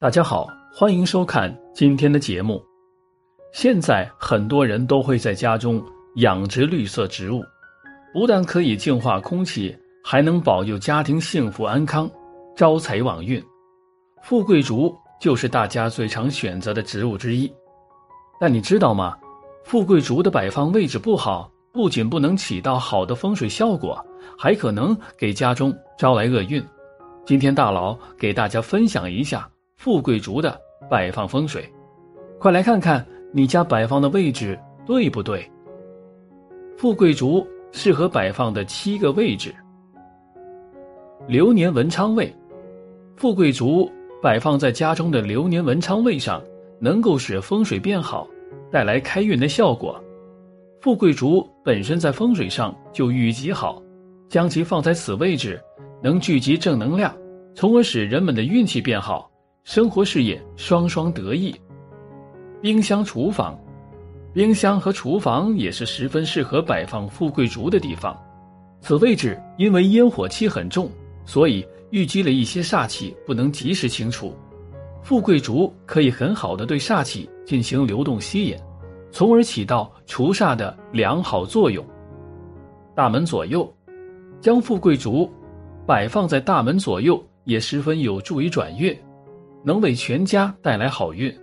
大家好，欢迎收看今天的节目。现在很多人都会在家中养殖绿色植物，不但可以净化空气，还能保佑家庭幸福安康、招财旺运。富贵竹就是大家最常选择的植物之一。但你知道吗？富贵竹的摆放位置不好，不仅不能起到好的风水效果，还可能给家中招来厄运。今天大佬给大家分享一下。富贵竹的摆放风水，快来看看你家摆放的位置对不对？富贵竹适合摆放的七个位置：流年文昌位。富贵竹摆放在家中的流年文昌位上，能够使风水变好，带来开运的效果。富贵竹本身在风水上就寓意极好，将其放在此位置，能聚集正能量，从而使人们的运气变好。生活事业双双得意。冰箱、厨房，冰箱和厨房也是十分适合摆放富贵竹的地方。此位置因为烟火气很重，所以淤积了一些煞气，不能及时清除。富贵竹可以很好的对煞气进行流动吸引，从而起到除煞的良好作用。大门左右，将富贵竹摆放在大门左右，也十分有助于转运。能为全家带来好运。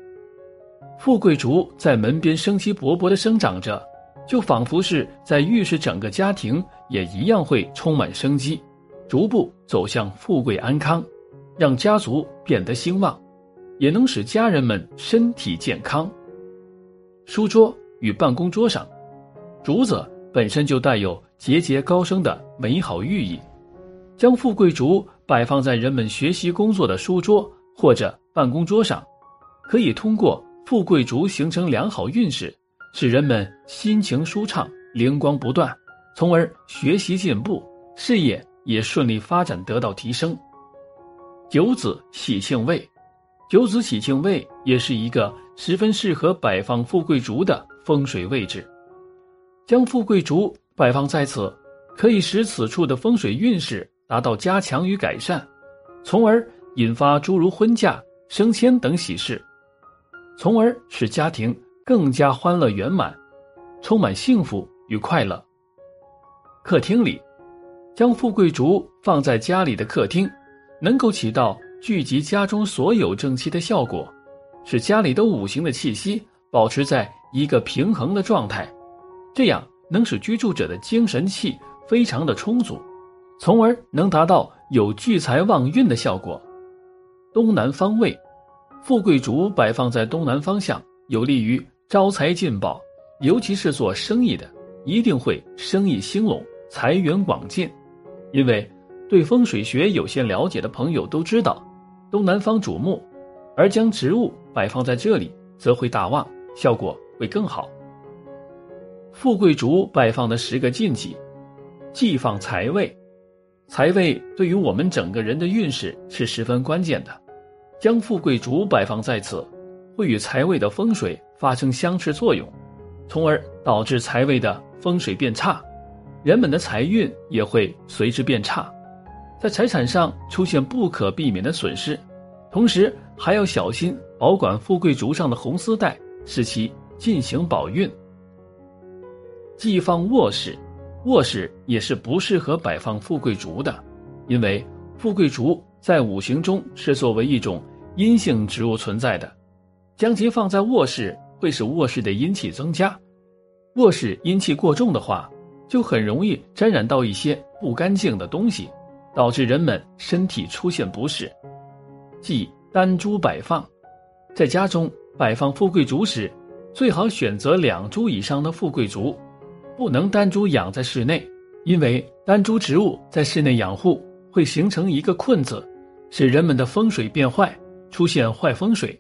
富贵竹在门边生机勃勃的生长着，就仿佛是在预示整个家庭也一样会充满生机，逐步走向富贵安康，让家族变得兴旺，也能使家人们身体健康。书桌与办公桌上，竹子本身就带有节节高升的美好寓意，将富贵竹摆放在人们学习工作的书桌。或者办公桌上，可以通过富贵竹形成良好运势，使人们心情舒畅、灵光不断，从而学习进步，事业也顺利发展得到提升。九子喜庆位，九子喜庆位也是一个十分适合摆放富贵竹的风水位置。将富贵竹摆放在此，可以使此处的风水运势达到加强与改善，从而。引发诸如婚嫁、升迁等喜事，从而使家庭更加欢乐圆满，充满幸福与快乐。客厅里，将富贵竹放在家里的客厅，能够起到聚集家中所有正气的效果，使家里的五行的气息保持在一个平衡的状态，这样能使居住者的精神气非常的充足，从而能达到有聚财旺运的效果。东南方位，富贵竹摆放在东南方向，有利于招财进宝。尤其是做生意的，一定会生意兴隆，财源广进。因为对风水学有些了解的朋友都知道，东南方主木，而将植物摆放在这里，则会大旺，效果会更好。富贵竹摆放的十个禁忌：忌放财位，财位对于我们整个人的运势是十分关键的。将富贵竹摆放在此，会与财位的风水发生相斥作用，从而导致财位的风水变差，人们的财运也会随之变差，在财产上出现不可避免的损失。同时还要小心保管富贵竹上的红丝带，使其进行保运。忌放卧室，卧室也是不适合摆放富贵竹的，因为富贵竹。在五行中是作为一种阴性植物存在的，将其放在卧室会使卧室的阴气增加。卧室阴气过重的话，就很容易沾染到一些不干净的东西，导致人们身体出现不适。忌单株摆放，在家中摆放富贵竹时，最好选择两株以上的富贵竹，不能单株养在室内，因为单株植物在室内养护会形成一个困字。使人们的风水变坏，出现坏风水，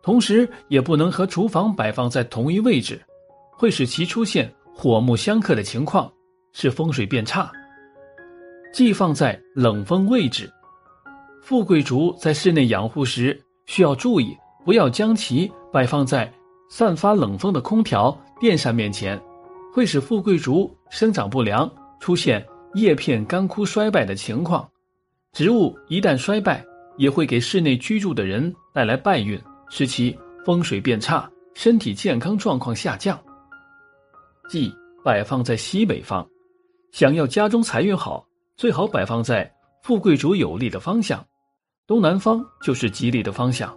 同时也不能和厨房摆放在同一位置，会使其出现火木相克的情况，使风水变差。忌放在冷风位置，富贵竹在室内养护时需要注意，不要将其摆放在散发冷风的空调、电扇面前，会使富贵竹生长不良，出现叶片干枯衰败的情况。植物一旦衰败，也会给室内居住的人带来败运，使其风水变差，身体健康状况下降。忌摆放在西北方，想要家中财运好，最好摆放在富贵竹有利的方向，东南方就是吉利的方向。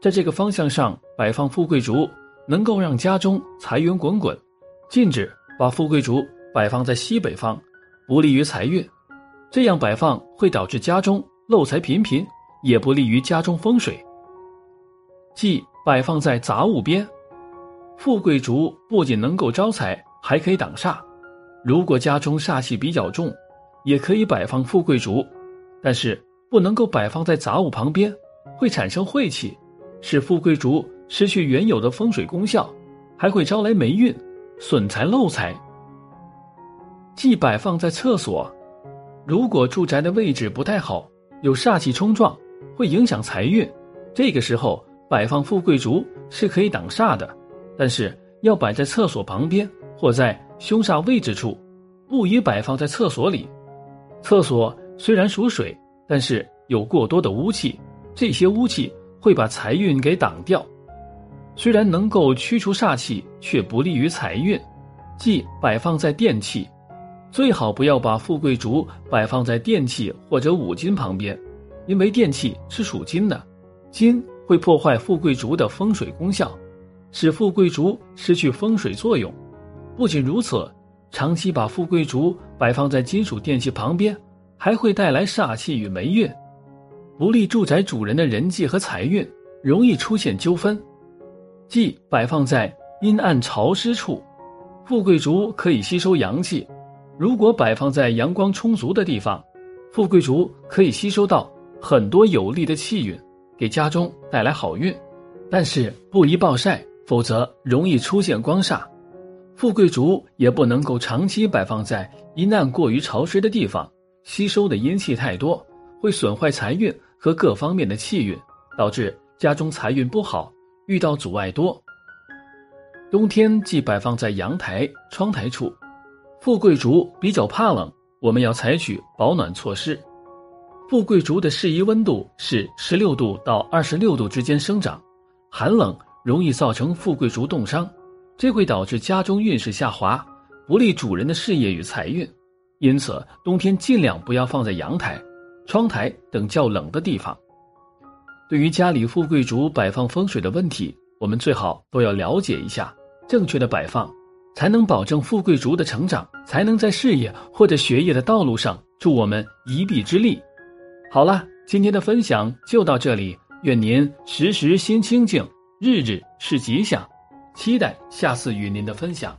在这个方向上摆放富贵竹，能够让家中财源滚滚。禁止把富贵竹摆放在西北方，不利于财运。这样摆放会导致家中漏财频频，也不利于家中风水。忌摆放在杂物边。富贵竹不仅能够招财，还可以挡煞。如果家中煞气比较重，也可以摆放富贵竹，但是不能够摆放在杂物旁边，会产生晦气，使富贵竹失去原有的风水功效，还会招来霉运，损财漏财。忌摆放在厕所。如果住宅的位置不太好，有煞气冲撞，会影响财运，这个时候摆放富贵竹是可以挡煞的。但是要摆在厕所旁边或在凶煞位置处，不宜摆放在厕所里。厕所虽然属水，但是有过多的污气，这些污气会把财运给挡掉。虽然能够驱除煞气，却不利于财运。忌摆放在电器，最好不要把富贵竹摆放在电器或者五金旁边，因为电器是属金的，金会破坏富贵竹的风水功效。使富贵竹失去风水作用。不仅如此，长期把富贵竹摆放在金属电器旁边，还会带来煞气与霉运，不利住宅主人的人际和财运，容易出现纠纷。忌摆放在阴暗潮湿处。富贵竹可以吸收阳气，如果摆放在阳光充足的地方，富贵竹可以吸收到很多有利的气运，给家中带来好运。但是不宜暴晒。否则容易出现光煞，富贵竹也不能够长期摆放在阴暗过于潮湿的地方，吸收的阴气太多，会损坏财运和各方面的气运，导致家中财运不好，遇到阻碍多。冬天忌摆放在阳台、窗台处，富贵竹比较怕冷，我们要采取保暖措施。富贵竹的适宜温度是十六度到二十六度之间生长，寒冷。容易造成富贵竹冻伤，这会导致家中运势下滑，不利主人的事业与财运。因此，冬天尽量不要放在阳台、窗台等较冷的地方。对于家里富贵竹摆放风水的问题，我们最好都要了解一下，正确的摆放，才能保证富贵竹的成长，才能在事业或者学业的道路上助我们一臂之力。好了，今天的分享就到这里，愿您时时心清静。日日是吉祥，期待下次与您的分享。